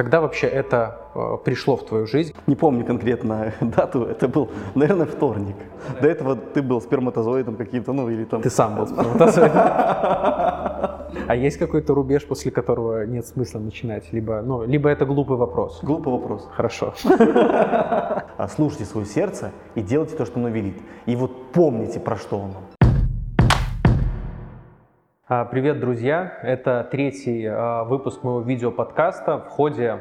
Когда вообще это э, пришло в твою жизнь? Не помню конкретно дату, это был, наверное, вторник. До этого ты был сперматозоидом каким-то, ну или там... Ты сам был сперматозоидом. А есть какой-то рубеж, после которого нет смысла начинать? Либо, ну, либо это глупый вопрос? Глупый вопрос. Хорошо. А слушайте свое сердце и делайте то, что оно велит. И вот помните, про что оно. А, привет, друзья! Это третий а, выпуск моего видеоподкаста. В ходе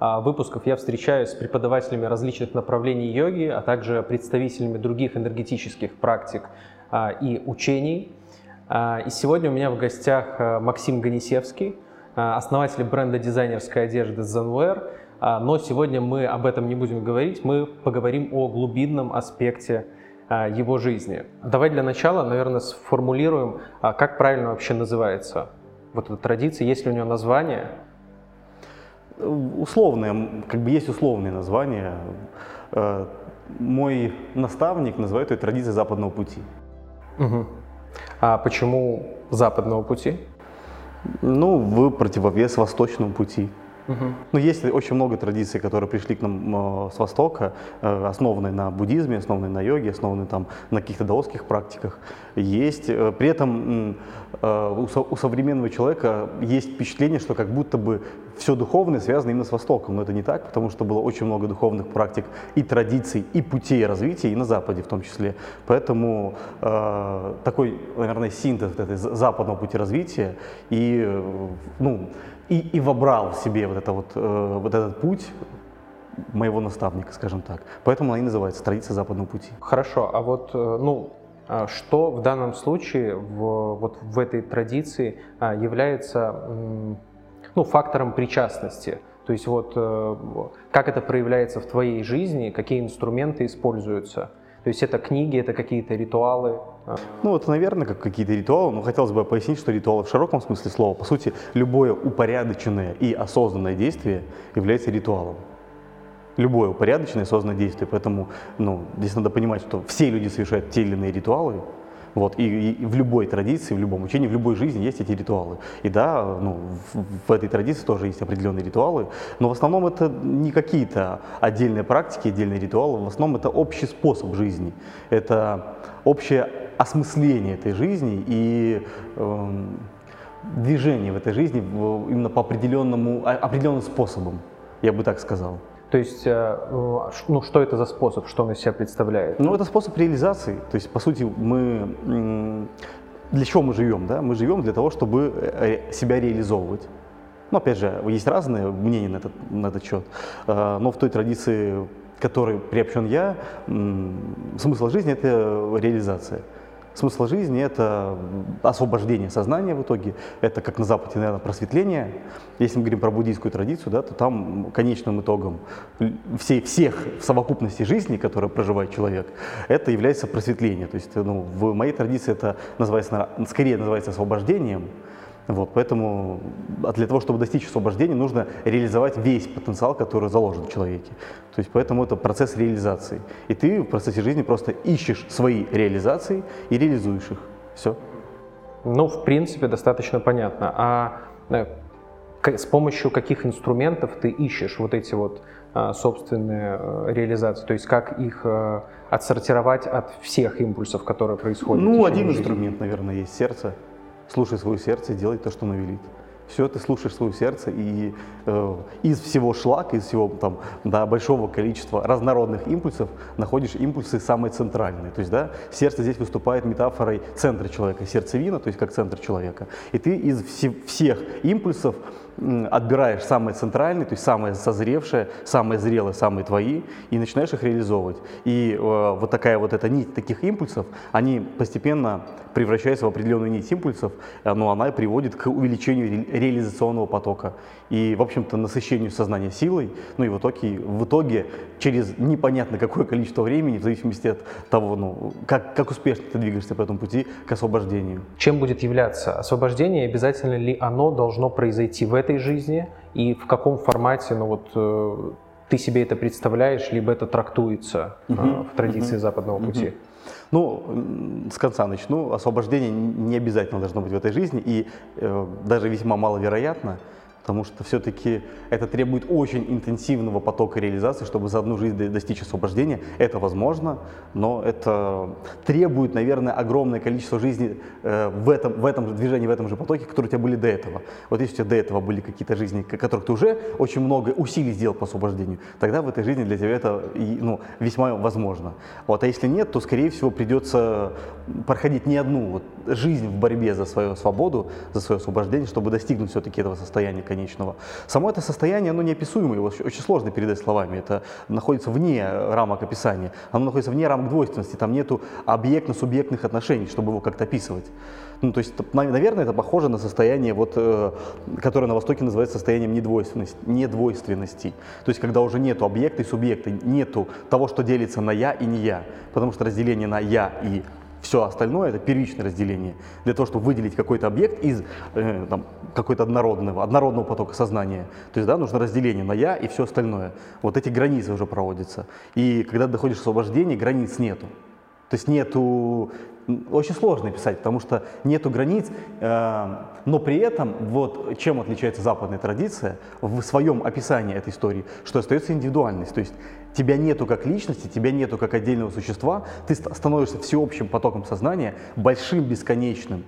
а, выпусков я встречаюсь с преподавателями различных направлений йоги, а также представителями других энергетических практик и учений. И сегодня у меня в гостях Максим Ганисевский, основатель бренда дизайнерской одежды Zenwear. Но сегодня мы об этом не будем говорить, мы поговорим о глубинном аспекте его жизни. Давай для начала, наверное, сформулируем, а, как правильно вообще называется вот эта традиция, есть ли у нее название? Условное, как бы есть условные названия. Э, мой наставник называет ее традицией западного пути. Угу. А почему западного пути? Ну, в противовес восточному пути. Угу. Ну, есть очень много традиций, которые пришли к нам э, с Востока, э, основанные на буддизме, основанные на йоге, основанные там на каких-то даосских практиках. Есть. Э, при этом у современного человека есть впечатление, что как будто бы все духовное связано именно с Востоком. Но это не так, потому что было очень много духовных практик и традиций, и путей развития, и на Западе в том числе. Поэтому э, такой, наверное, синтез этой западного пути развития и, ну, и, и вобрал в себе вот, это вот, э, вот этот путь моего наставника, скажем так. Поэтому она и называется «Традиция западного пути». Хорошо, а вот, э, ну, а что в данном случае в, вот в этой традиции а, является ну, фактором причастности? То есть вот э, как это проявляется в твоей жизни, какие инструменты используются? То есть это книги, это какие-то ритуалы? Ну, это, наверное, как какие-то ритуалы, но хотелось бы пояснить, что ритуалы в широком смысле слова, по сути, любое упорядоченное и осознанное действие является ритуалом. Любое упорядоченное и осознанное действие. Поэтому ну, здесь надо понимать, что все люди совершают те или иные ритуалы, вот, и, и в любой традиции, в любом учении, в любой жизни есть эти ритуалы. И да, ну, в, в этой традиции тоже есть определенные ритуалы, но в основном это не какие-то отдельные практики, отдельные ритуалы, в основном это общий способ жизни. Это общее осмысление этой жизни и э, движение в этой жизни именно по определенному, а, определенным способам, я бы так сказал. То есть, э, ну, что это за способ, что он из себя представляет? Ну, это способ реализации. То есть, по сути, мы... Для чего мы живем? Да? Мы живем для того, чтобы э, себя реализовывать. Ну, опять же, есть разные мнения на этот, на этот счет. Э, но в той традиции, которой приобщен я, смысл жизни – это реализация. Смысл жизни – это освобождение сознания в итоге, это, как на Западе, наверное, просветление. Если мы говорим про буддийскую традицию, да, то там конечным итогом всей, всех в совокупности жизни, которые проживает человек, это является просветление. То есть ну, в моей традиции это называется, скорее называется освобождением, вот, поэтому для того, чтобы достичь освобождения, нужно реализовать весь потенциал, который заложен в человеке. То есть поэтому это процесс реализации. И ты в процессе жизни просто ищешь свои реализации и реализуешь их. Все. Ну, в принципе, достаточно понятно. А э, с помощью каких инструментов ты ищешь вот эти вот а, собственные э, реализации? То есть как их э, отсортировать от всех импульсов, которые происходят? Ну, один жизни? инструмент, наверное, есть сердце слушай свое сердце делай то, что оно велит. Все, ты слушаешь свое сердце, и э, из всего шлака, из всего там, да, большого количества разнородных импульсов находишь импульсы самые центральные. То есть, да, сердце здесь выступает метафорой центра человека, сердцевина, то есть как центр человека. И ты из вси- всех импульсов отбираешь самые центральные, то есть самые созревшие, самые зрелые, самые твои, и начинаешь их реализовывать. И э, вот такая вот эта нить таких импульсов, они постепенно превращаются в определенную нить импульсов, э, но она приводит к увеличению ре реализационного потока и, в общем-то, насыщению сознания силой, ну и в итоге, в итоге через непонятно какое количество времени, в зависимости от того, ну, как, как успешно ты двигаешься по этому пути к освобождению. Чем будет являться освобождение, обязательно ли оно должно произойти в этой жизни и в каком формате, ну вот, э, ты себе это представляешь, либо это трактуется угу, в традиции угу, западного пути? Угу. Ну, с конца начну. Освобождение не обязательно должно быть в этой жизни, и э, даже весьма маловероятно, потому что все-таки это требует очень интенсивного потока реализации, чтобы за одну жизнь достичь освобождения. Это возможно, но это требует, наверное, огромное количество жизни э, в, этом, в этом же движении, в этом же потоке, которые у тебя были до этого. Вот если у тебя до этого были какие-то жизни, которых ты уже очень много усилий сделал по освобождению, тогда в этой жизни для тебя это ну, весьма возможно. Вот, а если нет, то, скорее всего, придется проходить не одну вот, жизнь в борьбе за свою свободу, за свое освобождение, чтобы достигнуть все-таки этого состояния конечного. Само это состояние, оно неописуемо, его очень сложно передать словами. Это находится вне рамок описания. Оно находится вне рамок двойственности. Там нету объектно-субъектных отношений, чтобы его как-то описывать. Ну, то есть, наверное, это похоже на состояние, вот, э, которое на Востоке называется состоянием недвойственности, недвойственности. То есть, когда уже нету объекта и субъекта, нету того, что делится на «я» и «не я». Потому что разделение на «я» и все остальное это первичное разделение. Для того, чтобы выделить какой-то объект из э, какой-то однородного, однородного потока сознания, то есть да, нужно разделение на я и все остальное. Вот эти границы уже проводятся. И когда доходишь к освобождению, границ нету. То есть нету очень сложно писать, потому что нету границ, э, но при этом вот чем отличается западная традиция в своем описании этой истории, что остается индивидуальность, то есть тебя нету как личности, тебя нету как отдельного существа, ты становишься всеобщим потоком сознания, большим, бесконечным,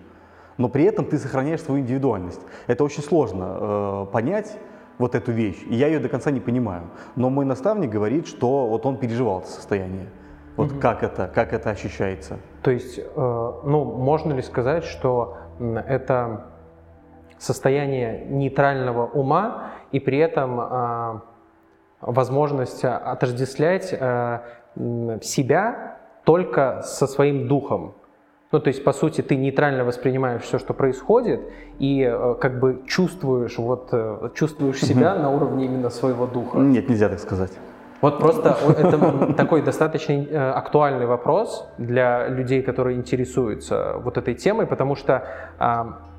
но при этом ты сохраняешь свою индивидуальность. Это очень сложно э, понять, вот эту вещь. И я ее до конца не понимаю. Но мой наставник говорит, что вот он переживал это состояние. Вот угу. как это, как это ощущается? То есть, э, ну, можно ли сказать, что это состояние нейтрального ума и при этом э, возможность отождествлять э, себя только со своим духом? Ну, то есть, по сути, ты нейтрально воспринимаешь все, что происходит, и э, как бы чувствуешь, вот, э, чувствуешь себя на уровне именно своего духа. Нет, нельзя так сказать. Вот просто это такой достаточно э, актуальный вопрос для людей, которые интересуются вот этой темой, потому что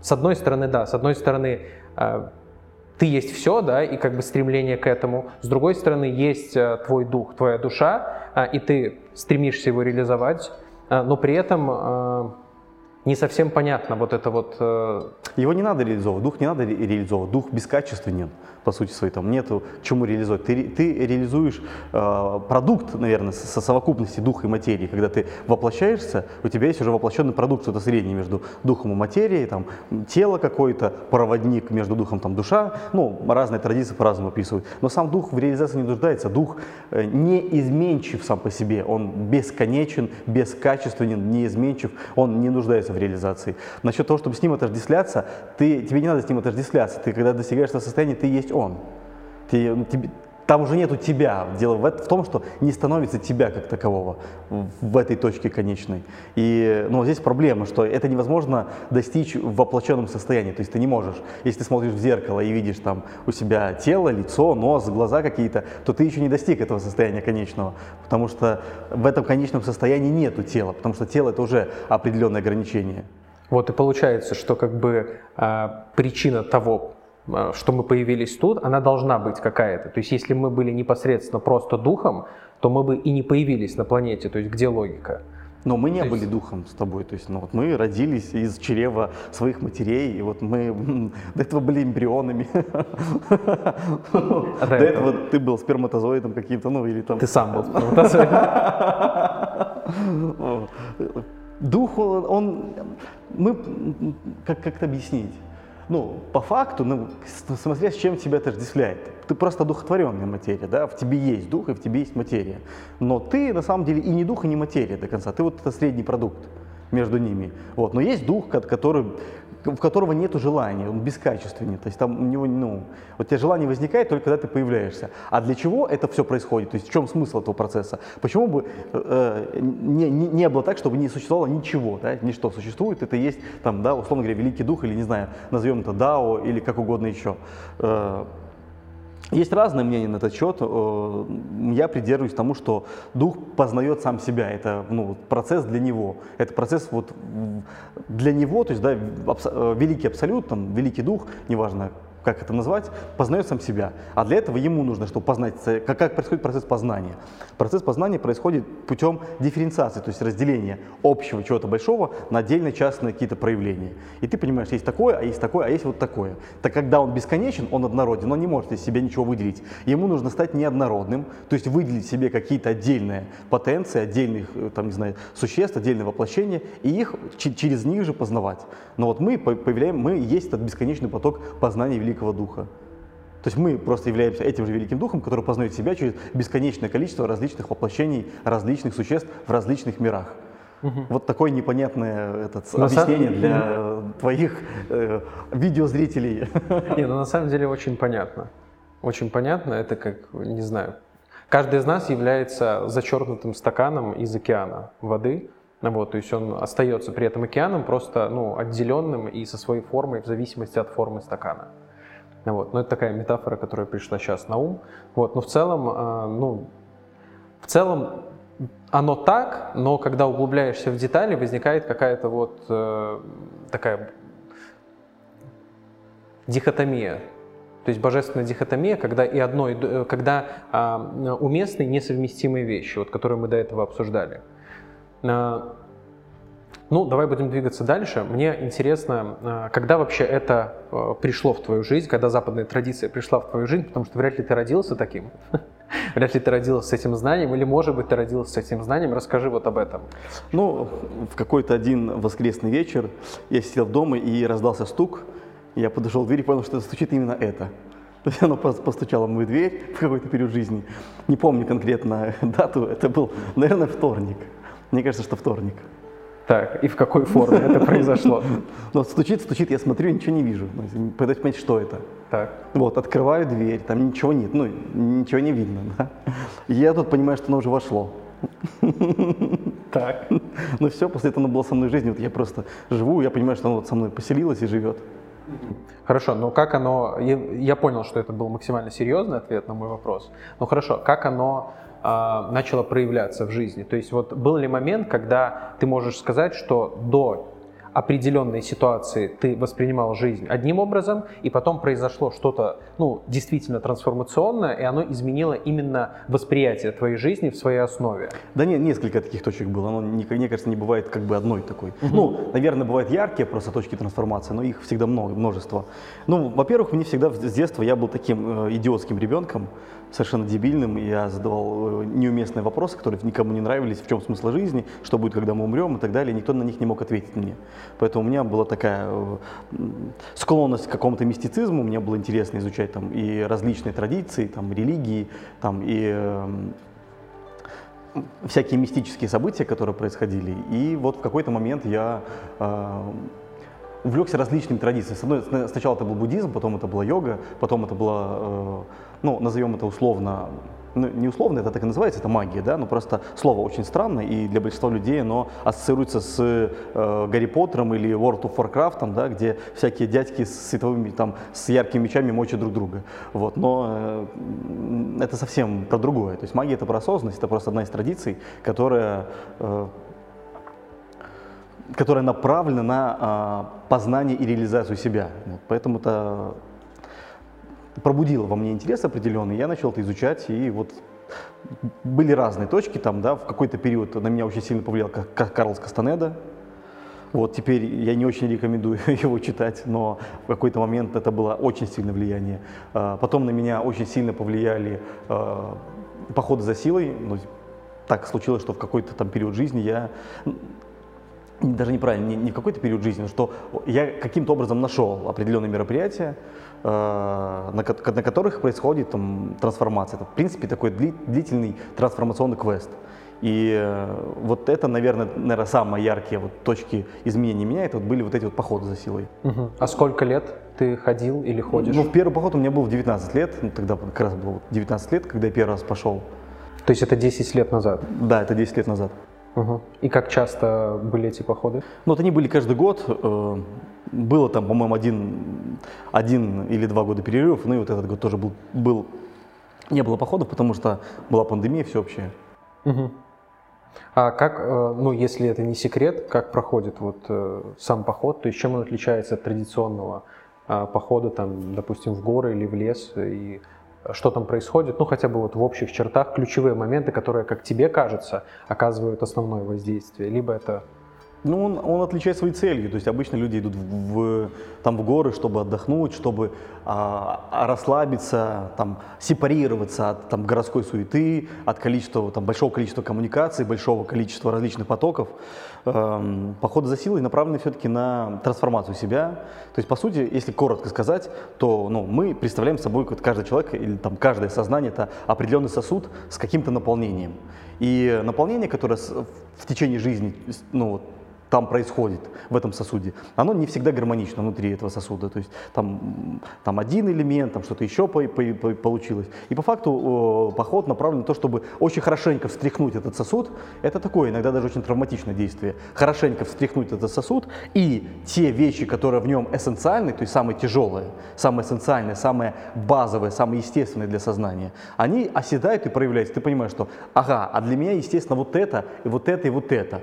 с одной стороны, да, с одной стороны, ты есть все, да, и как бы стремление к этому. С другой стороны, есть э, твой дух, твоя душа, а, и ты стремишься его реализовать, но при этом не совсем понятно вот это вот... Э, его не надо реализовывать, дух не надо реализовывать, дух бескачественен по сути своей, там нету чему реализовать. Ты, ты реализуешь э, продукт, наверное, со совокупности духа и материи. Когда ты воплощаешься, у тебя есть уже воплощенный продукт, что-то среднее между духом и материей, там, тело какое-то, проводник между духом, там, душа. Ну, разные традиции по-разному описывают. Но сам дух в реализации не нуждается. Дух э, не изменчив сам по себе. Он бесконечен, бескачественен, неизменчив. Он не нуждается в реализации. Насчет того, чтобы с ним отождествляться, ты, тебе не надо с ним отождествляться. Ты, когда достигаешь этого состояния, ты есть он. Ты, ну, тебе, там уже нету тебя. Дело в, в том, что не становится тебя как такового в, этой точке конечной. И ну, здесь проблема, что это невозможно достичь в воплощенном состоянии. То есть ты не можешь. Если ты смотришь в зеркало и видишь там у себя тело, лицо, нос, глаза какие-то, то ты еще не достиг этого состояния конечного. Потому что в этом конечном состоянии нету тела. Потому что тело это уже определенное ограничение. Вот и получается, что как бы э, причина того, что мы появились тут, она должна быть какая-то. То есть если мы были непосредственно просто духом, то мы бы и не появились на планете. То есть где логика? Но мы не то были есть... духом с тобой, то есть, ну, вот мы родились из чрева своих матерей, и вот мы до этого были эмбрионами. А до этого ты был сперматозоидом каким-то, ну или там. Ты сам был сперматозоидом. Дух, он, мы, как как-то объяснить? Ну, по факту, ну, смотря с чем тебя отождествляет. Ты просто духотворенная материя, да, в тебе есть дух и в тебе есть материя. Но ты на самом деле и не дух, и не материя до конца. Ты вот это средний продукт между ними. Вот. Но есть дух, который в которого нет желания, он бескачественный. То есть там у него, ну, вот у тебя желание возникает только когда ты появляешься. А для чего это все происходит? То есть в чем смысл этого процесса? Почему бы э, не, не, не было так, чтобы не существовало ничего, да? ничто существует, это есть, там, да, условно говоря, великий дух или, не знаю, назовем это Дао или как угодно еще. Э, есть разные мнения на этот счет. Э, я придерживаюсь тому, что дух познает сам себя. Это ну, процесс для него. Это процесс вот для него, то есть да, э, великий абсолют, там, великий дух, неважно как это назвать, познает сам себя. А для этого ему нужно, чтобы познать, как, происходит процесс познания. Процесс познания происходит путем дифференциации, то есть разделения общего чего-то большого на отдельные частные какие-то проявления. И ты понимаешь, есть такое, а есть такое, а есть вот такое. Так когда он бесконечен, он однороден, он не может из себя ничего выделить. Ему нужно стать неоднородным, то есть выделить себе какие-то отдельные потенции, отдельных, э, там, не знаю, существ, отдельные воплощения, и их через них же познавать. Но вот мы появляем, мы есть этот бесконечный поток познания Великого Духа. То есть мы просто являемся этим же Великим Духом, который познает себя через бесконечное количество различных воплощений, различных существ в различных мирах. Угу. Вот такое непонятное этот, объяснение для твоих э, видеозрителей. Не, ну на самом деле очень понятно. Очень понятно, это как, не знаю, каждый из нас является зачеркнутым стаканом из океана воды, вот, то есть он остается при этом океаном, просто ну, отделенным и со своей формой в зависимости от формы стакана. Вот. Но это такая метафора, которая пришла сейчас на ум. Вот. Но в целом, э, ну, в целом оно так, но когда углубляешься в детали, возникает какая-то вот э, такая дихотомия. То есть божественная дихотомия, когда и одно, и, э, когда э, уместны несовместимые вещи, вот, которые мы до этого обсуждали. А, ну, давай будем двигаться дальше. Мне интересно, а, когда вообще это а, пришло в твою жизнь, когда западная традиция пришла в твою жизнь, потому что вряд ли ты родился таким. Вряд ли ты родился с этим знанием, или, может быть, ты родился с этим знанием. Расскажи вот об этом. Ну, в какой-то один воскресный вечер я сидел дома и раздался стук. Я подошел к двери и понял, что стучит именно это. То есть оно постучало в мою дверь в какой-то период жизни. Не помню конкретно дату, это был, наверное, вторник. Мне кажется, что вторник. Так, и в какой форме это произошло? Ну, стучит, стучит, я смотрю, ничего не вижу. Ну, пытаюсь понять, что это. Так. Вот, открываю дверь, там ничего нет, ну, ничего не видно, да. я тут понимаю, что оно уже вошло. Так. Ну все, после этого оно было со мной в жизни. Вот я просто живу, я понимаю, что оно вот со мной поселилось и живет. Хорошо, но как оно... Я, я понял, что это был максимально серьезный ответ на мой вопрос. Но хорошо, как оно начало проявляться в жизни. То есть вот был ли момент, когда ты можешь сказать, что до определенной ситуации ты воспринимал жизнь одним образом, и потом произошло что-то, ну, действительно трансформационное, и оно изменило именно восприятие твоей жизни в своей основе. Да нет, несколько таких точек было. Оно, мне кажется, не бывает как бы одной такой. Угу. Ну, наверное, бывают яркие просто точки трансформации, но их всегда много, множество. Ну, во-первых, мне всегда с детства я был таким э, идиотским ребенком, совершенно дебильным. Я задавал э, неуместные вопросы, которые никому не нравились, в чем смысл жизни, что будет, когда мы умрем и так далее. Никто на них не мог ответить мне. Поэтому у меня была такая э, склонность к какому-то мистицизму. Мне было интересно изучать там и различные традиции, там религии, там и э, всякие мистические события, которые происходили. И вот в какой-то момент я э, увлекся различными традициями. Сначала это был буддизм, потом это была йога, потом это была э, ну, назовем это условно, ну, не условно, это так и называется, это магия, да, но просто слово очень странное, и для большинства людей оно ассоциируется с э, Гарри Поттером или World of Warcraft, да, где всякие дядьки с световыми, там, с яркими мечами мочат друг друга, вот, но э, это совсем про другое, то есть магия это про осознанность, это просто одна из традиций, которая э, которая направлена на э, познание и реализацию себя. Вот, поэтому это пробудило во мне интерес определенный, я начал это изучать, и вот были разные точки там, да, в какой-то период на меня очень сильно повлиял как Карлос Кастанеда, вот теперь я не очень рекомендую его читать, но в какой-то момент это было очень сильное влияние. А, потом на меня очень сильно повлияли а, походы за силой. Ну, так случилось, что в какой-то там период жизни я даже неправильно, не, не какой-то период жизни, но что я каким-то образом нашел определенные мероприятия, на, на которых происходит там, трансформация. Это, в принципе, такой дли, длительный трансформационный квест. И э, вот это, наверное, наверное, самые яркие вот точки изменения меня, это вот были вот эти вот походы за силой. Угу. А сколько лет ты ходил или ходишь? Ну, в первый поход у меня был в 19 лет, ну, тогда как раз было 19 лет, когда я первый раз пошел. То есть это 10 лет назад? Да, это 10 лет назад. Угу. И как часто были эти походы? Ну, вот они были каждый год. Э, было там, по-моему, один, один или два года перерывов. Ну и вот этот год тоже был, был не было походов, потому что была пандемия всеобщая. Угу. А как, э, ну, если это не секрет, как проходит вот э, сам поход, то есть чем он отличается от традиционного похода, там, допустим, в горы или в лес, и что там происходит, ну хотя бы вот в общих чертах ключевые моменты, которые, как тебе кажется, оказывают основное воздействие, либо это ну, он, он отличает свои цели. То есть обычно люди идут в, в, там, в горы, чтобы отдохнуть, чтобы а, а, расслабиться, там, сепарироваться от там, городской суеты, от количества, там, большого количества коммуникаций, большого количества различных потоков. Эм, походы за силой направлены все-таки на трансформацию себя. То есть, по сути, если коротко сказать, то ну, мы представляем собой, каждый человек или там, каждое сознание – это определенный сосуд с каким-то наполнением. И наполнение, которое в течение жизни ну, там происходит в этом сосуде, оно не всегда гармонично внутри этого сосуда. То есть там, там один элемент, там что-то еще по, по, по, получилось. И по факту э, поход направлен на то, чтобы очень хорошенько встряхнуть этот сосуд. Это такое иногда даже очень травматичное действие. Хорошенько встряхнуть этот сосуд и те вещи, которые в нем эссенциальны, то есть самые тяжелые, самые эссенциальные, самые базовые, самые естественные для сознания, они оседают и проявляются. Ты понимаешь, что ага, а для меня естественно вот это, и вот это, и вот это.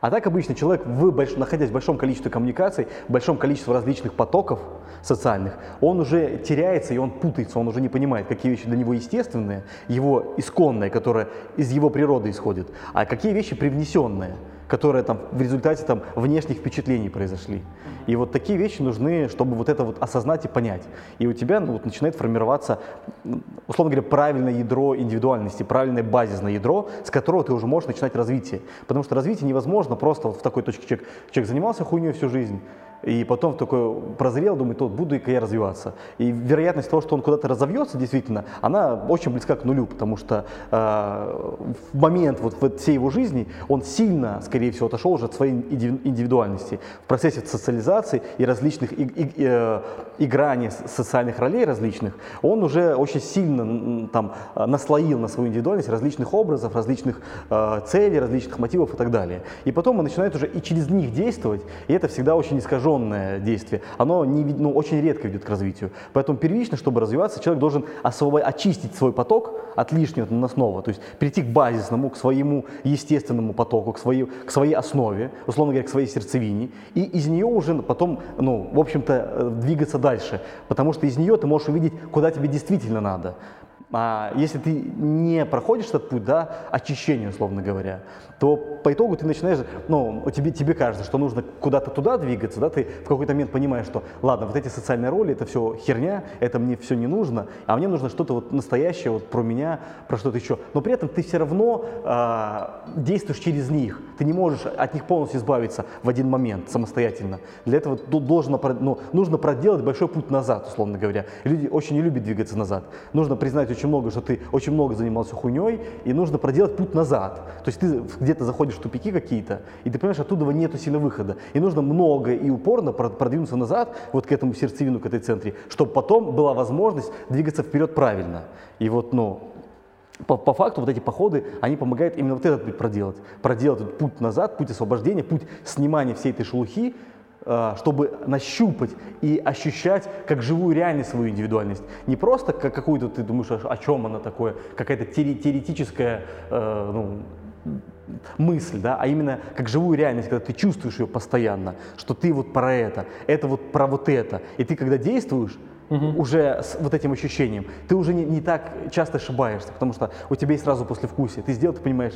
А так обычно человек, в больш... находясь в большом количестве коммуникаций, в большом количестве различных потоков социальных, он уже теряется и он путается, он уже не понимает, какие вещи для него естественные, его исконные, которые из его природы исходят, а какие вещи привнесенные которые там в результате там внешних впечатлений произошли. И вот такие вещи нужны, чтобы вот это вот осознать и понять. И у тебя ну, вот начинает формироваться, условно говоря, правильное ядро индивидуальности, правильное базисное ядро, с которого ты уже можешь начинать развитие. Потому что развитие невозможно просто вот в такой точке человек, человек занимался хуйней всю жизнь, и потом такой прозрел, думает, вот буду-ка я развиваться. И вероятность того, что он куда-то разовьется, действительно, она очень близка к нулю, потому что э, в момент вот всей его жизни он сильно, скорее всего, отошел уже от своей индивидуальности. В процессе социализации и различных и, и, э, играний социальных ролей различных, он уже очень сильно там наслоил на свою индивидуальность различных образов, различных э, целей, различных мотивов и так далее. И потом он начинает уже и через них действовать, и это всегда очень искаженное действие, оно не, ну, очень редко ведет к развитию. Поэтому первично, чтобы развиваться, человек должен освобод... очистить свой поток от лишнего наносного, то есть перейти к базисному, к своему естественному потоку, к своей, к своей основе, условно говоря, к своей сердцевине, и из нее уже потом, ну, в общем-то, э, двигаться дальше, потому что из нее ты можешь увидеть, куда тебе действительно надо. А если ты не проходишь этот путь, да, очищения, условно говоря, то по итогу ты начинаешь, ну, тебе, тебе кажется, что нужно куда-то туда двигаться, да, ты в какой-то момент понимаешь, что, ладно, вот эти социальные роли, это все херня, это мне все не нужно, а мне нужно что-то вот настоящее вот про меня, про что-то еще. Но при этом ты все равно э, действуешь через них, ты не можешь от них полностью избавиться в один момент самостоятельно. Для этого должно, ну, нужно проделать большой путь назад, условно говоря. Люди очень не любят двигаться назад. Нужно признать очень много, что ты очень много занимался хуйней, и нужно проделать путь назад. То есть ты где-то заходишь в тупики какие-то, и ты понимаешь, оттуда нету сильно выхода. И нужно много и упорно продвинуться назад, вот к этому сердцевину, к этой центре, чтобы потом была возможность двигаться вперед правильно. И вот, ну, по, по факту вот эти походы, они помогают именно вот этот путь проделать. Проделать этот путь назад, путь освобождения, путь снимания всей этой шелухи, чтобы нащупать и ощущать как живую реальность свою индивидуальность. Не просто как какую-то ты думаешь, о чем она такое, какая-то теоретическая э, ну, мысль, да, а именно как живую реальность, когда ты чувствуешь ее постоянно, что ты вот про это, это вот про вот это. И ты когда действуешь, угу. уже с вот этим ощущением, ты уже не, не так часто ошибаешься, потому что у тебя есть сразу послевкусие. Ты сделал, ты понимаешь,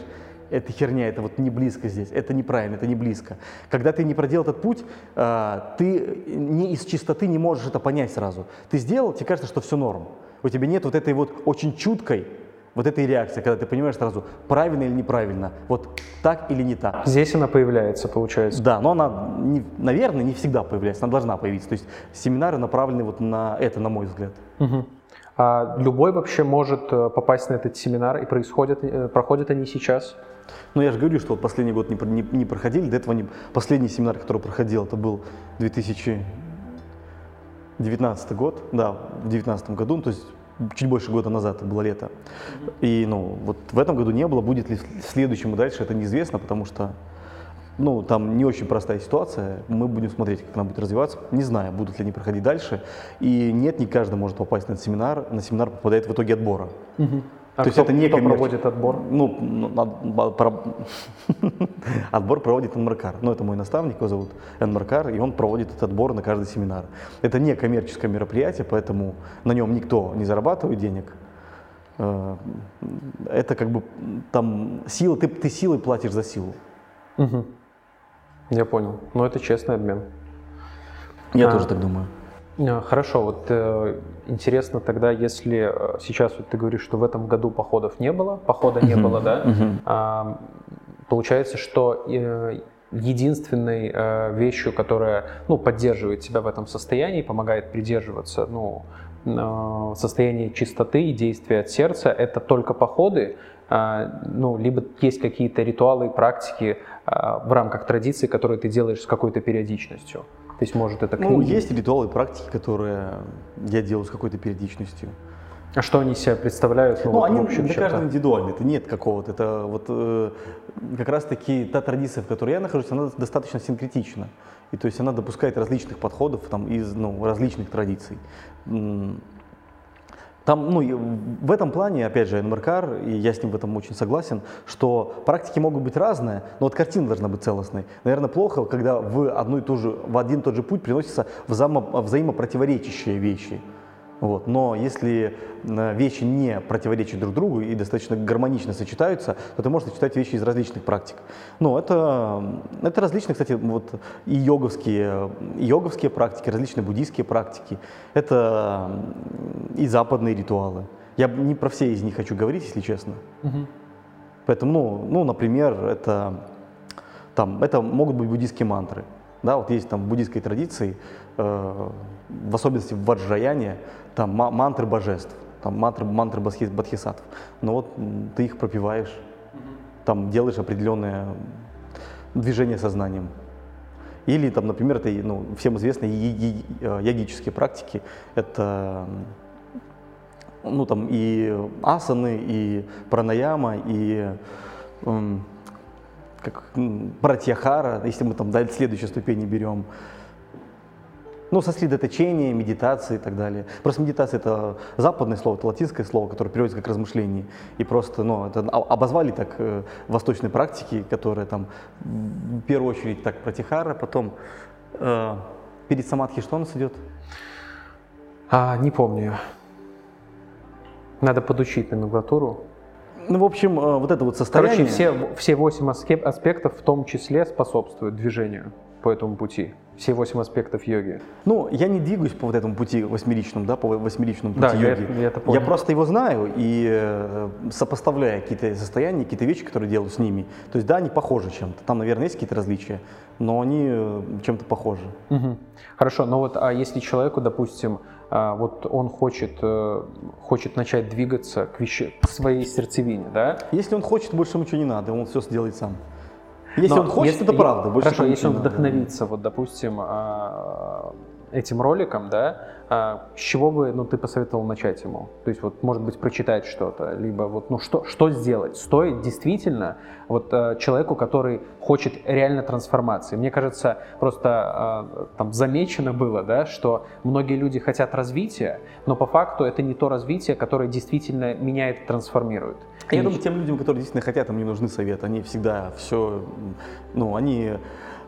это херня, это вот не близко здесь, это неправильно, это не близко. Когда ты не проделал этот путь, а, ты не из чистоты не можешь это понять сразу. Ты сделал, тебе кажется, что все норм. У тебя нет вот этой вот очень чуткой вот этой реакции, когда ты понимаешь сразу, правильно или неправильно, вот так или не так. Здесь она появляется, получается. Да, но она, не, наверное, не всегда появляется, она должна появиться. То есть семинары направлены вот на это, на мой взгляд. Угу. А любой вообще может э, попасть на этот семинар, и происходят, э, проходят они сейчас? Ну, я же говорю, что вот последний год не, не, не проходили, до этого не, последний семинар, который проходил, это был 2019 год, да, в 2019 году, ну, то есть чуть больше года назад, это было лето. И, ну, вот в этом году не было, будет ли в следующем и дальше, это неизвестно, потому что, ну, там не очень простая ситуация, мы будем смотреть, как она будет развиваться, не знаю, будут ли они проходить дальше, и нет, не каждый может попасть на этот семинар, на семинар попадает в итоге отбора. Угу. А То кто, есть это не кто проводит отбор? Ну, ну отбор проводит Энмаркар. Ну, это мой наставник, его зовут Энмаркар, и он проводит этот отбор на каждый семинар. Это не коммерческое мероприятие, поэтому на нем никто не зарабатывает денег. Э, это как бы там сила, ты, ты силой платишь за силу. Угу. Я понял. Но это честный обмен. Я а, тоже так думаю. Э, хорошо, вот э, интересно тогда, если э, сейчас вот ты говоришь, что в этом году походов не было, похода не было, да? А, получается, что э, единственной э, вещью, которая ну, поддерживает тебя в этом состоянии, помогает придерживаться ну, э, состояния чистоты и действия от сердца, это только походы, э, ну, либо есть какие-то ритуалы и практики э, в рамках традиции, которые ты делаешь с какой-то периодичностью. То есть, может, это книги? Ну, есть ритуалы, практики, которые я делаю с какой-то периодичностью. А что они себя представляют? Ну, ну вот они для каждого индивидуально, это нет какого-то, это вот э, как раз-таки та традиция, в которой я нахожусь, она достаточно синкретична. И то есть она допускает различных подходов там, из ну, различных традиций. Там, ну, в этом плане, опять же, Энмаркар, и я с ним в этом очень согласен, что практики могут быть разные, но вот картина должна быть целостной. Наверное, плохо, когда в, одну и ту же, в один и тот же путь приносятся взаимо, взаимопротиворечащие вещи. Вот. Но если э, вещи не противоречат друг другу и достаточно гармонично сочетаются, то ты можешь сочетать вещи из различных практик. Ну, это, это различные, кстати, вот и йоговские, и йоговские практики, различные буддийские практики. Это и западные ритуалы. Я не про все из них хочу говорить, если честно. Угу. Поэтому, ну, ну, например, это, там, это могут быть буддийские мантры. Да, вот есть там в буддийской традиции, э, в особенности в Ваджраяне, там мантры божеств, там мантры, мантры бодхисаттв. Но вот ты их пропиваешь, там делаешь определенное движение сознанием. Или, там, например, это ну, всем известные йогические э, практики. Это ну, там, и асаны, и пранаяма, и как, пратьяхара, если мы там дальше следующей ступени берем. Ну, сосредоточение, медитация и так далее. Просто медитация это западное слово, это латинское слово, которое переводится как размышление. И просто, ну, это обозвали так э, восточные практики, которые там в первую очередь так протихара, потом э, перед самадхи что у нас идет? А, не помню. Надо подучить номенклатуру. Ну, в общем, э, вот это вот состояние... Короче, все, все восемь аспектов в том числе способствуют движению по этому пути все восемь аспектов йоги? Ну, я не двигаюсь по вот этому пути восьмеричному, да, по восьмеричному пути да, йоги. Я, я, это понял. я просто его знаю и э, сопоставляя какие-то состояния, какие-то вещи, которые делаю с ними. То есть, да, они похожи чем-то. Там, наверное, есть какие-то различия, но они э, чем-то похожи. Угу. Хорошо, но вот а если человеку, допустим, а, вот он хочет, э, хочет начать двигаться к, вещи, к своей сердцевине, да? Если он хочет, больше ничего не надо, он все сделает сам. Если Но он хочет, если, это правда. Больше хорошо, если он вдохновится, вот, допустим, а, этим роликом, да, а, с чего бы ну, ты посоветовал начать ему? То есть, вот, может быть, прочитать что-то, либо вот, ну, что, что сделать? Стоит действительно вот а, человеку, который хочет реально трансформации. Мне кажется, просто там замечено было, да, что многие люди хотят развития, но по факту это не то развитие, которое действительно меняет и трансформирует. Я и... думаю, тем людям, которые действительно хотят, им не нужны советы. Они всегда все, ну, они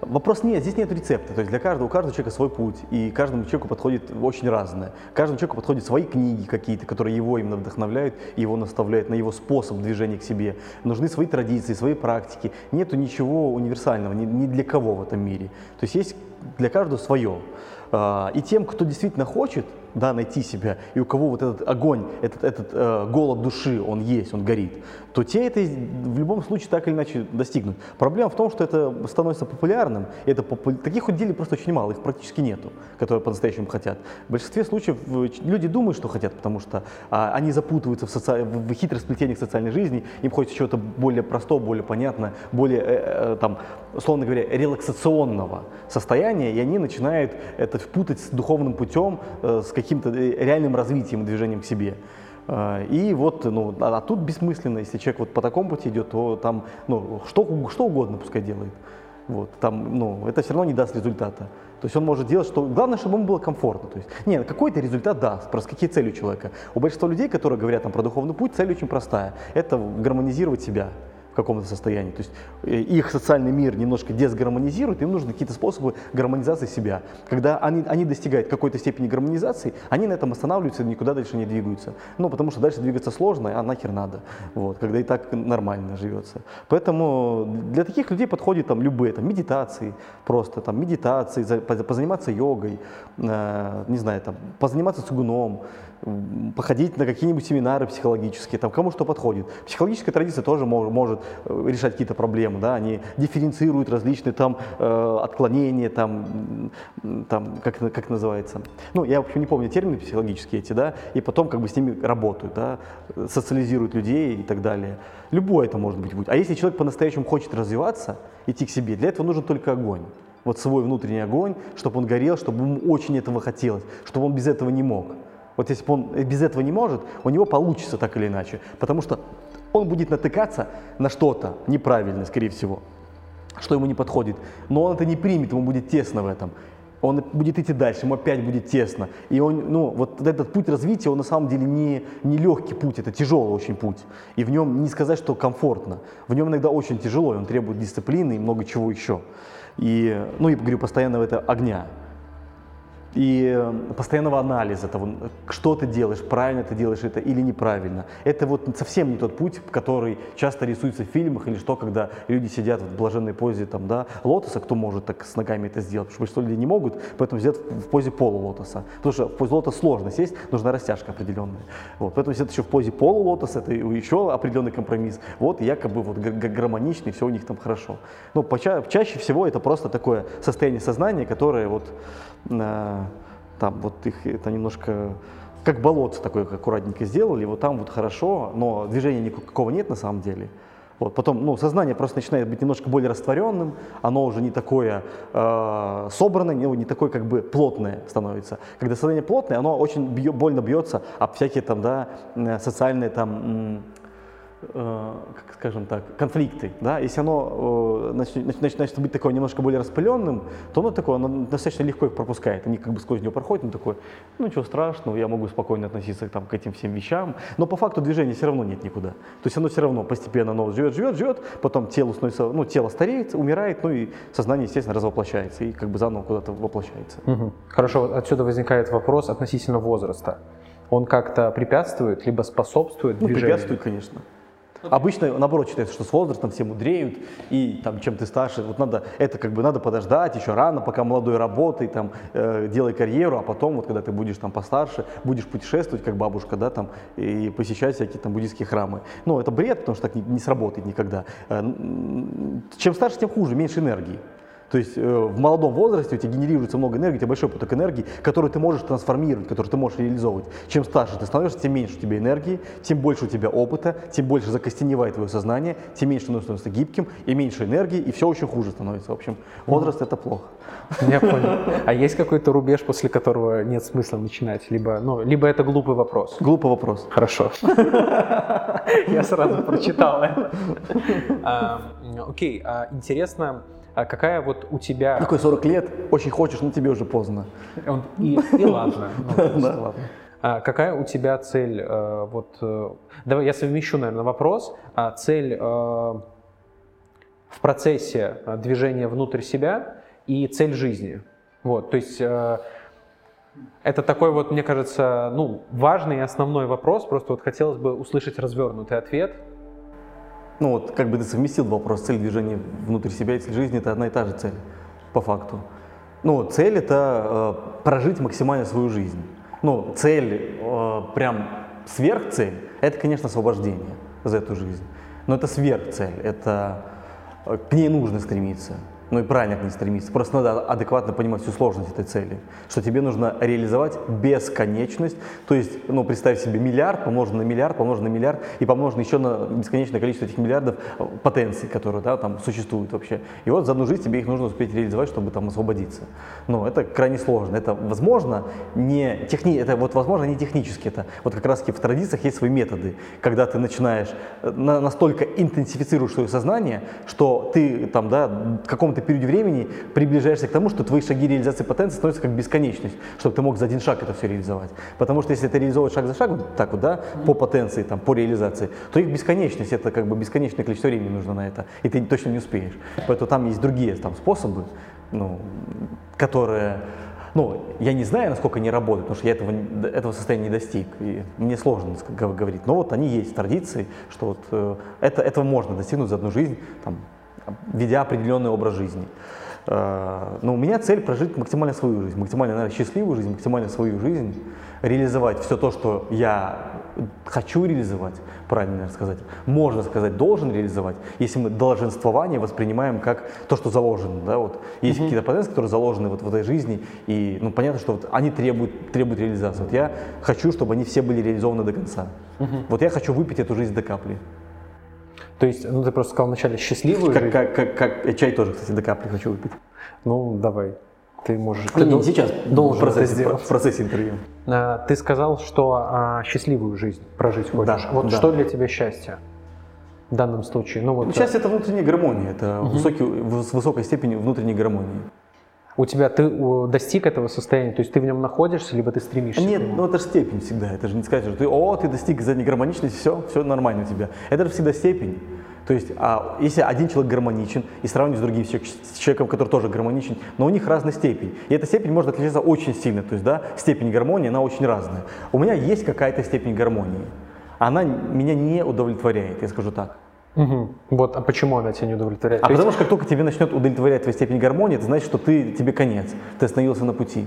Вопрос нет, здесь нет рецепта. То есть для каждого, у каждого человека свой путь, и каждому человеку подходит очень разное. Каждому человеку подходят свои книги какие-то, которые его именно вдохновляют, его наставляют на его способ движения к себе. Нужны свои традиции, свои практики. Нету ничего универсального ни, ни для кого в этом мире. То есть есть для каждого свое. А, и тем, кто действительно хочет, да, найти себя, и у кого вот этот огонь, этот, этот э, голод души, он есть, он горит, то те это в любом случае так или иначе достигнут. Проблема в том, что это становится популярным, и это попу... таких вот делей просто очень мало, их практически нету, которые по-настоящему хотят. В большинстве случаев э, люди думают, что хотят, потому что а, они запутываются в, соци... в хитрых сплетениях социальной жизни, им хочется чего-то более простого, более понятного, более, э, э, там, условно говоря, релаксационного состояния, и они начинают это впутать с духовным путем, э, с каким-то э, реальным развитием движением к себе. Э, и вот, ну, а, а тут бессмысленно, если человек вот по такому пути идет, то там, ну, что, что угодно пускай делает. Вот, там, ну, это все равно не даст результата. То есть он может делать, что главное, чтобы ему было комфортно. То есть, нет, какой-то результат даст, просто какие цели у человека. У большинства людей, которые говорят там, про духовный путь, цель очень простая. Это гармонизировать себя в каком-то состоянии. То есть э, их социальный мир немножко дезгармонизирует, им нужны какие-то способы гармонизации себя. Когда они, они достигают какой-то степени гармонизации, они на этом останавливаются и никуда дальше не двигаются. Ну, потому что дальше двигаться сложно, а нахер надо. Вот, когда и так нормально живется. Поэтому для таких людей подходят там любые там, медитации, просто там медитации, позаниматься йогой, э, не знаю, там, позаниматься цугуном, походить на какие-нибудь семинары психологические, там, кому что подходит. Психологическая традиция тоже может, может э, решать какие-то проблемы, да, они дифференцируют различные там э, отклонения, там, там как, как называется. Ну, я, в общем, не помню термины психологические эти, да, и потом как бы с ними работают, да, социализируют людей и так далее. Любое это может быть. А если человек по-настоящему хочет развиваться, идти к себе, для этого нужен только огонь вот свой внутренний огонь, чтобы он горел, чтобы ему очень этого хотелось, чтобы он без этого не мог. Вот если бы он без этого не может, у него получится так или иначе. Потому что он будет натыкаться на что-то неправильное, скорее всего, что ему не подходит. Но он это не примет, ему будет тесно в этом. Он будет идти дальше, ему опять будет тесно. И он, ну, вот этот путь развития, он на самом деле не, не легкий путь, это тяжелый очень путь. И в нем не сказать, что комфортно. В нем иногда очень тяжело, и он требует дисциплины и много чего еще. И, ну, и говорю, постоянного это огня и э, постоянного анализа того, что ты делаешь, правильно ты делаешь это или неправильно. Это вот совсем не тот путь, который часто рисуется в фильмах или что, когда люди сидят в блаженной позе там, да, лотоса, кто может так с ногами это сделать, потому что большинство людей не могут, поэтому сидят в позе полулотоса. Потому что в позе лотоса сложно сесть, нужна растяжка определенная. Вот, поэтому сидят еще в позе полулотоса, это еще определенный компромисс. Вот якобы вот гармоничный, все у них там хорошо. Но поча чаще всего это просто такое состояние сознания, которое вот там вот их это немножко как болото такое аккуратненько сделали, вот там вот хорошо, но движения никакого нет на самом деле. Вот, потом, ну, сознание просто начинает быть немножко более растворенным, оно уже не такое э, собранное, не, не такое как бы плотное становится. Когда сознание плотное, оно очень бьё, больно бьется об всякие там, да, э, социальные там как скажем так, конфликты, да, если оно э, начнет, начнет быть такое немножко более распыленным, то оно такое, оно достаточно легко их пропускает, они как бы сквозь него проходят, ну такое, ну ничего страшного, я могу спокойно относиться там, к этим всем вещам, но по факту движения все равно нет никуда, то есть оно все равно постепенно оно живет, живет, живет, потом тело становится, ну тело стареет, умирает, ну и сознание, естественно, развоплощается и как бы заново куда-то воплощается. Угу. Хорошо, отсюда возникает вопрос относительно возраста. Он как-то препятствует, либо способствует ну, движению? Препятствует, конечно. Обычно, наоборот, считается, что с возрастом все мудреют, и там, чем ты старше, вот надо, это как бы надо подождать, еще рано, пока молодой работай, там, э, делай карьеру, а потом, вот когда ты будешь там постарше, будешь путешествовать, как бабушка, да, там, и посещать всякие там буддийские храмы. Ну, это бред, потому что так не, не сработает никогда. Э, чем старше, тем хуже, меньше энергии. То есть э, в молодом возрасте у тебя генерируется много энергии, у тебя большой поток энергии, который ты можешь трансформировать, который ты можешь реализовывать. Чем старше ты становишься, тем меньше у тебя энергии, тем больше у тебя опыта, тем больше закостеневает твое сознание, тем меньше оно становится гибким, и меньше энергии, и все очень хуже становится. В общем, возраст это плохо. Я понял. А есть какой-то рубеж, после которого нет смысла начинать? Либо, ну, либо это глупый вопрос? Глупый вопрос. Хорошо. Я сразу прочитал это. А, окей, а интересно, а какая вот у тебя... Такой 40 лет, очень хочешь, но тебе уже поздно. Он, и, и ладно. Ну, да. ладно. А какая у тебя цель? Э, вот, э, давай я совмещу, наверное, вопрос. А цель э, в процессе движения внутрь себя и цель жизни. Вот, то есть это такой вот, мне кажется, ну, важный и основной вопрос. Просто вот хотелось бы услышать развернутый ответ ну вот как бы ты совместил вопрос, цель движения внутрь себя и цель жизни, это одна и та же цель, по факту. Ну, цель это э, прожить максимально свою жизнь. Ну, цель, э, прям сверхцель, это, конечно, освобождение за эту жизнь. Но это сверхцель, это э, к ней нужно стремиться ну и правильно к ней стремиться. Просто надо адекватно понимать всю сложность этой цели, что тебе нужно реализовать бесконечность, то есть, ну, представь себе миллиард помноженный на миллиард, помноженный на миллиард и помноженный еще на бесконечное количество этих миллиардов э, потенций, которые, да, там существуют вообще. И вот за одну жизнь тебе их нужно успеть реализовать, чтобы там освободиться. Но это крайне сложно. Это возможно не техни, это вот возможно не технически, это вот как раз таки в традициях есть свои методы, когда ты начинаешь э, на, настолько интенсифицируешь свое сознание, что ты там, да, в каком каком-то периоде времени приближаешься к тому, что твои шаги реализации потенции становятся как бесконечность, чтобы ты мог за один шаг это все реализовать. Потому что если ты реализовываешь шаг за шагом, так вот, да, по потенции, там, по реализации, то их бесконечность, это как бы бесконечное количество времени нужно на это, и ты точно не успеешь. Поэтому там есть другие там, способы, ну, которые ну, я не знаю, насколько они работают, потому что я этого, этого состояния не достиг, и мне сложно говорить. Но вот они есть традиции, что вот э, это, этого можно достигнуть за одну жизнь, там, ведя определенный образ жизни. Э, но у меня цель прожить максимально свою жизнь, максимально наверное, счастливую жизнь, максимально свою жизнь, реализовать все то, что я хочу реализовать, правильно наверное, сказать, можно сказать, должен реализовать, если мы долженствование воспринимаем как то, что заложено. Да, вот. Есть mm-hmm. какие-то потенции, которые заложены вот в этой жизни, и ну, понятно, что вот они требуют, требуют реализации. Вот я хочу, чтобы они все были реализованы до конца. Mm-hmm. Вот я хочу выпить эту жизнь до капли. То есть, ну ты просто сказал вначале счастливую как, жизнь. Как, как, как, я чай тоже, кстати, до капли хочу выпить. Ну, давай. Ты можешь. Ты не, сейчас должен в процессе, сделать. В процессе интервью. А, ты сказал, что а, счастливую жизнь прожить хочешь. Да, вот да. что для тебя счастье? В данном случае. Ну, вот, ну, счастье это внутренняя гармония, это угу. высокий, с высокой степенью внутренней гармонии. У тебя ты достиг этого состояния, то есть ты в нем находишься, либо ты стремишься? Нет, ну это же степень всегда. Это же не сказать, что ты, о, ты достиг задней гармоничности, все, все нормально у тебя. Это же всегда степень. То есть, а если один человек гармоничен и сравнивать с другим с человеком, который тоже гармоничен, но у них разная степень. И эта степень может отличаться очень сильно. То есть, да, степень гармонии, она очень разная. У меня есть какая-то степень гармонии. Она меня не удовлетворяет, я скажу так. Угу. Вот, а почему она тебя не удовлетворяет? А То потому есть... что как только тебе начнет удовлетворять твоя степень гармонии, это значит, что ты, тебе конец, ты остановился на пути.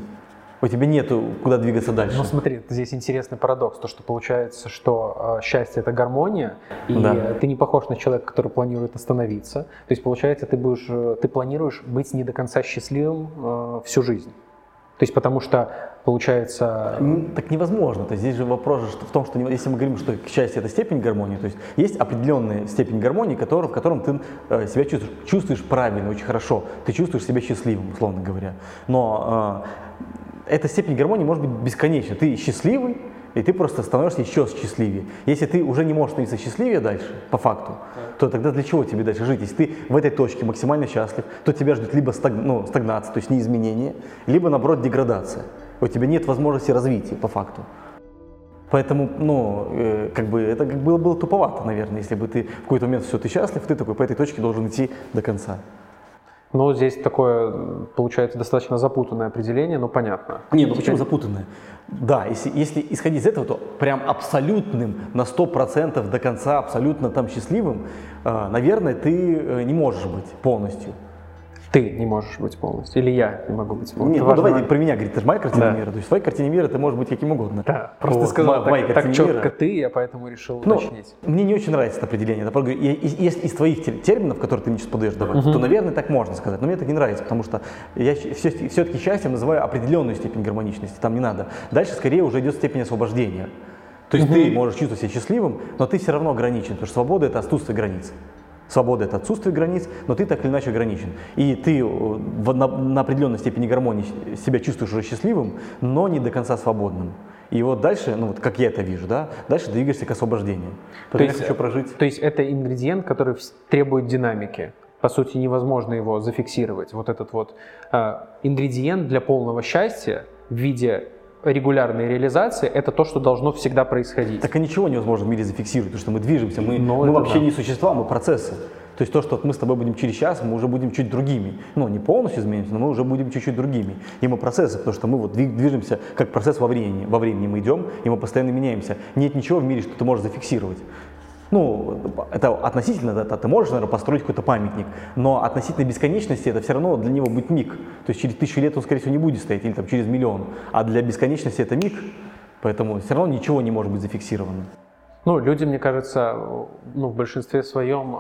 У тебя нету куда двигаться дальше. Ну смотри, здесь интересный парадокс, то что получается, что э, счастье это гармония, и да. ты не похож на человека, который планирует остановиться. То есть получается, ты будешь, э, ты планируешь быть не до конца счастливым э, всю жизнь. То есть потому что получается... Так невозможно. То есть здесь же вопрос в том, что если мы говорим, что счастье это степень гармонии, то есть есть определенная степень гармонии, который, в котором ты э, себя чувствуешь, чувствуешь правильно, очень хорошо. Ты чувствуешь себя счастливым, условно говоря. Но э, эта степень гармонии может быть бесконечна. Ты счастливый, и ты просто становишься еще счастливее. Если ты уже не можешь становиться счастливее дальше, по факту, то тогда для чего тебе дальше жить? Если ты в этой точке максимально счастлив, то тебя ждет либо стаг, ну, стагнация, то есть неизменение, либо наоборот деградация у тебя нет возможности развития по факту. Поэтому, ну, э, как бы это было, было туповато, наверное, если бы ты в какой-то момент все, ты счастлив, ты такой по этой точке должен идти до конца. Ну, здесь такое, получается, достаточно запутанное определение, но понятно. Не, ну почему запутанное? Да, если, если исходить из этого, то прям абсолютным, на 100% до конца, абсолютно там счастливым, э, наверное, ты э, не можешь быть полностью. Ты не можешь быть полностью, или я не могу быть полностью. Нет, ну давай про меня говорить, это же моя картина да. мира. То есть в твоей картине мира ты можешь быть каким угодно. Да, просто вот, сказал так, моей так четко мира. ты, я поэтому решил ну, уточнить. Мне не очень нравится это определение. Это, из, из, из твоих терминов, которые ты мне сейчас подаешь давать, угу. то, наверное, так можно сказать. Но мне так не нравится, потому что я все, все-таки счастьем называю определенную степень гармоничности, там не надо. Дальше скорее уже идет степень освобождения. То есть угу. ты можешь чувствовать себя счастливым, но ты все равно ограничен, потому что свобода – это отсутствие границ. Свобода – это отсутствие границ, но ты так или иначе ограничен. И ты э, в, на, на определенной степени гармонии себя чувствуешь уже счастливым, но не до конца свободным. И вот дальше, ну вот как я это вижу, да, дальше двигаешься к освобождению. То есть, хочу прожить. То есть это ингредиент, который требует динамики. По сути, невозможно его зафиксировать. Вот этот вот э, ингредиент для полного счастья в виде регулярной реализации, это то, что должно всегда происходить. Так и ничего невозможно в мире зафиксировать, потому что мы движемся, мы, мы вообще да. не существа, мы процессы. То есть то, что мы с тобой будем через час, мы уже будем чуть другими. Ну, не полностью изменимся, но мы уже будем чуть-чуть другими. И мы процессы, потому что мы вот движемся как процесс во времени. Во времени мы идем, и мы постоянно меняемся. Нет ничего в мире, что ты можешь зафиксировать. Ну, это относительно, да, ты можешь, наверное, построить какой-то памятник, но относительно бесконечности это все равно для него будет миг. То есть через тысячу лет он, скорее всего, не будет стоять, или там через миллион. А для бесконечности это миг, поэтому все равно ничего не может быть зафиксировано. Ну, люди, мне кажется, ну, в большинстве своем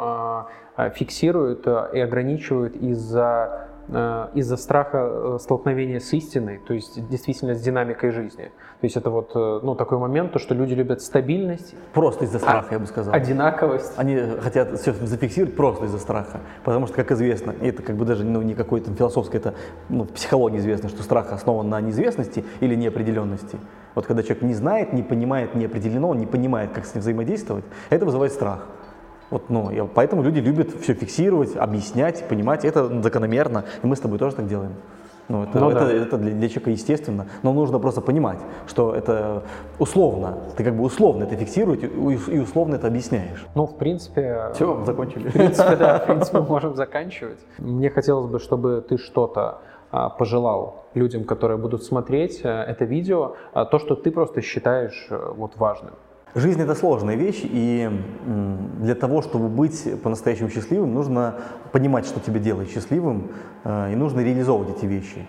э, фиксируют э, и ограничивают из-за Э, из-за страха э, столкновения с истиной, то есть действительно с динамикой жизни. То есть это вот э, ну, такой момент, то, что люди любят стабильность. Просто из-за страха, а, я бы сказал. Одинаковость. Они хотят все зафиксировать просто из-за страха. Потому что, как известно, это как бы даже ну, не какой-то философской, это ну, в психологии известно, что страх основан на неизвестности или неопределенности. Вот когда человек не знает, не понимает, не определено, не понимает, как с ним взаимодействовать, это вызывает страх. Вот, ну, и поэтому люди любят все фиксировать, объяснять, понимать. Это закономерно, и мы с тобой тоже так делаем. Ну, это, ну, это, да. это для, для человека естественно, но нужно просто понимать, что это условно, ты как бы условно это фиксируешь и условно это объясняешь. Ну, в принципе... Все, закончили. В принципе, да, в принципе, мы можем заканчивать. Мне хотелось бы, чтобы ты что-то а, пожелал людям, которые будут смотреть э, это видео, а, то, что ты просто считаешь э, вот важным. Жизнь это сложная вещь, и для того, чтобы быть по-настоящему счастливым, нужно понимать, что тебя делает счастливым, э, и нужно реализовывать эти вещи.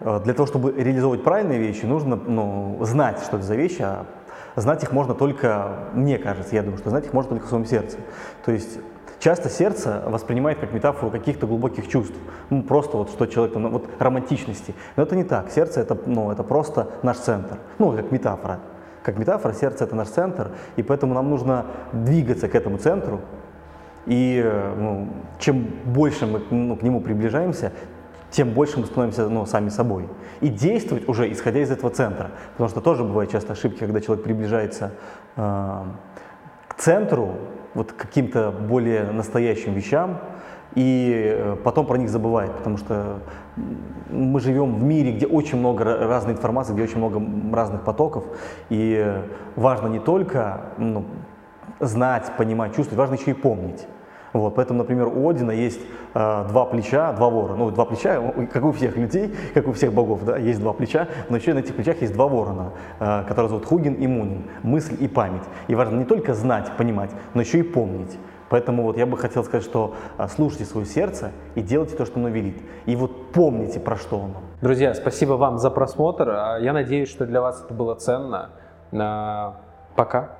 Э, для того, чтобы реализовывать правильные вещи, нужно ну, знать, что это за вещи, а знать их можно только, мне кажется, я думаю, что знать их можно только в своем сердце. То есть Часто сердце воспринимает как метафору каких-то глубоких чувств. Ну, просто вот что человек, ну, вот романтичности. Но это не так. Сердце это, ну, это просто наш центр. Ну, как метафора. Как метафора, сердце – это наш центр, и поэтому нам нужно двигаться к этому центру. И ну, чем больше мы ну, к нему приближаемся, тем больше мы становимся ну, сами собой. И действовать уже исходя из этого центра. Потому что тоже бывают часто ошибки, когда человек приближается э, к центру, вот к каким-то более настоящим вещам, и э, потом про них забывает, потому что мы живем в мире, где очень много разной информации, где очень много разных потоков, и важно не только ну, знать, понимать, чувствовать, важно еще и помнить. Вот, поэтому, например, у Одина есть э, два плеча, два ворона. Ну, два плеча, как у всех людей, как у всех богов, да, есть два плеча, но еще на этих плечах есть два ворона, э, которые зовут Хугин и Мунин, мысль и память. И важно не только знать, понимать, но еще и помнить. Поэтому вот я бы хотел сказать, что а, слушайте свое сердце и делайте то, что оно велит. И вот помните, про что оно. Друзья, спасибо вам за просмотр. А, я надеюсь, что для вас это было ценно. А, пока.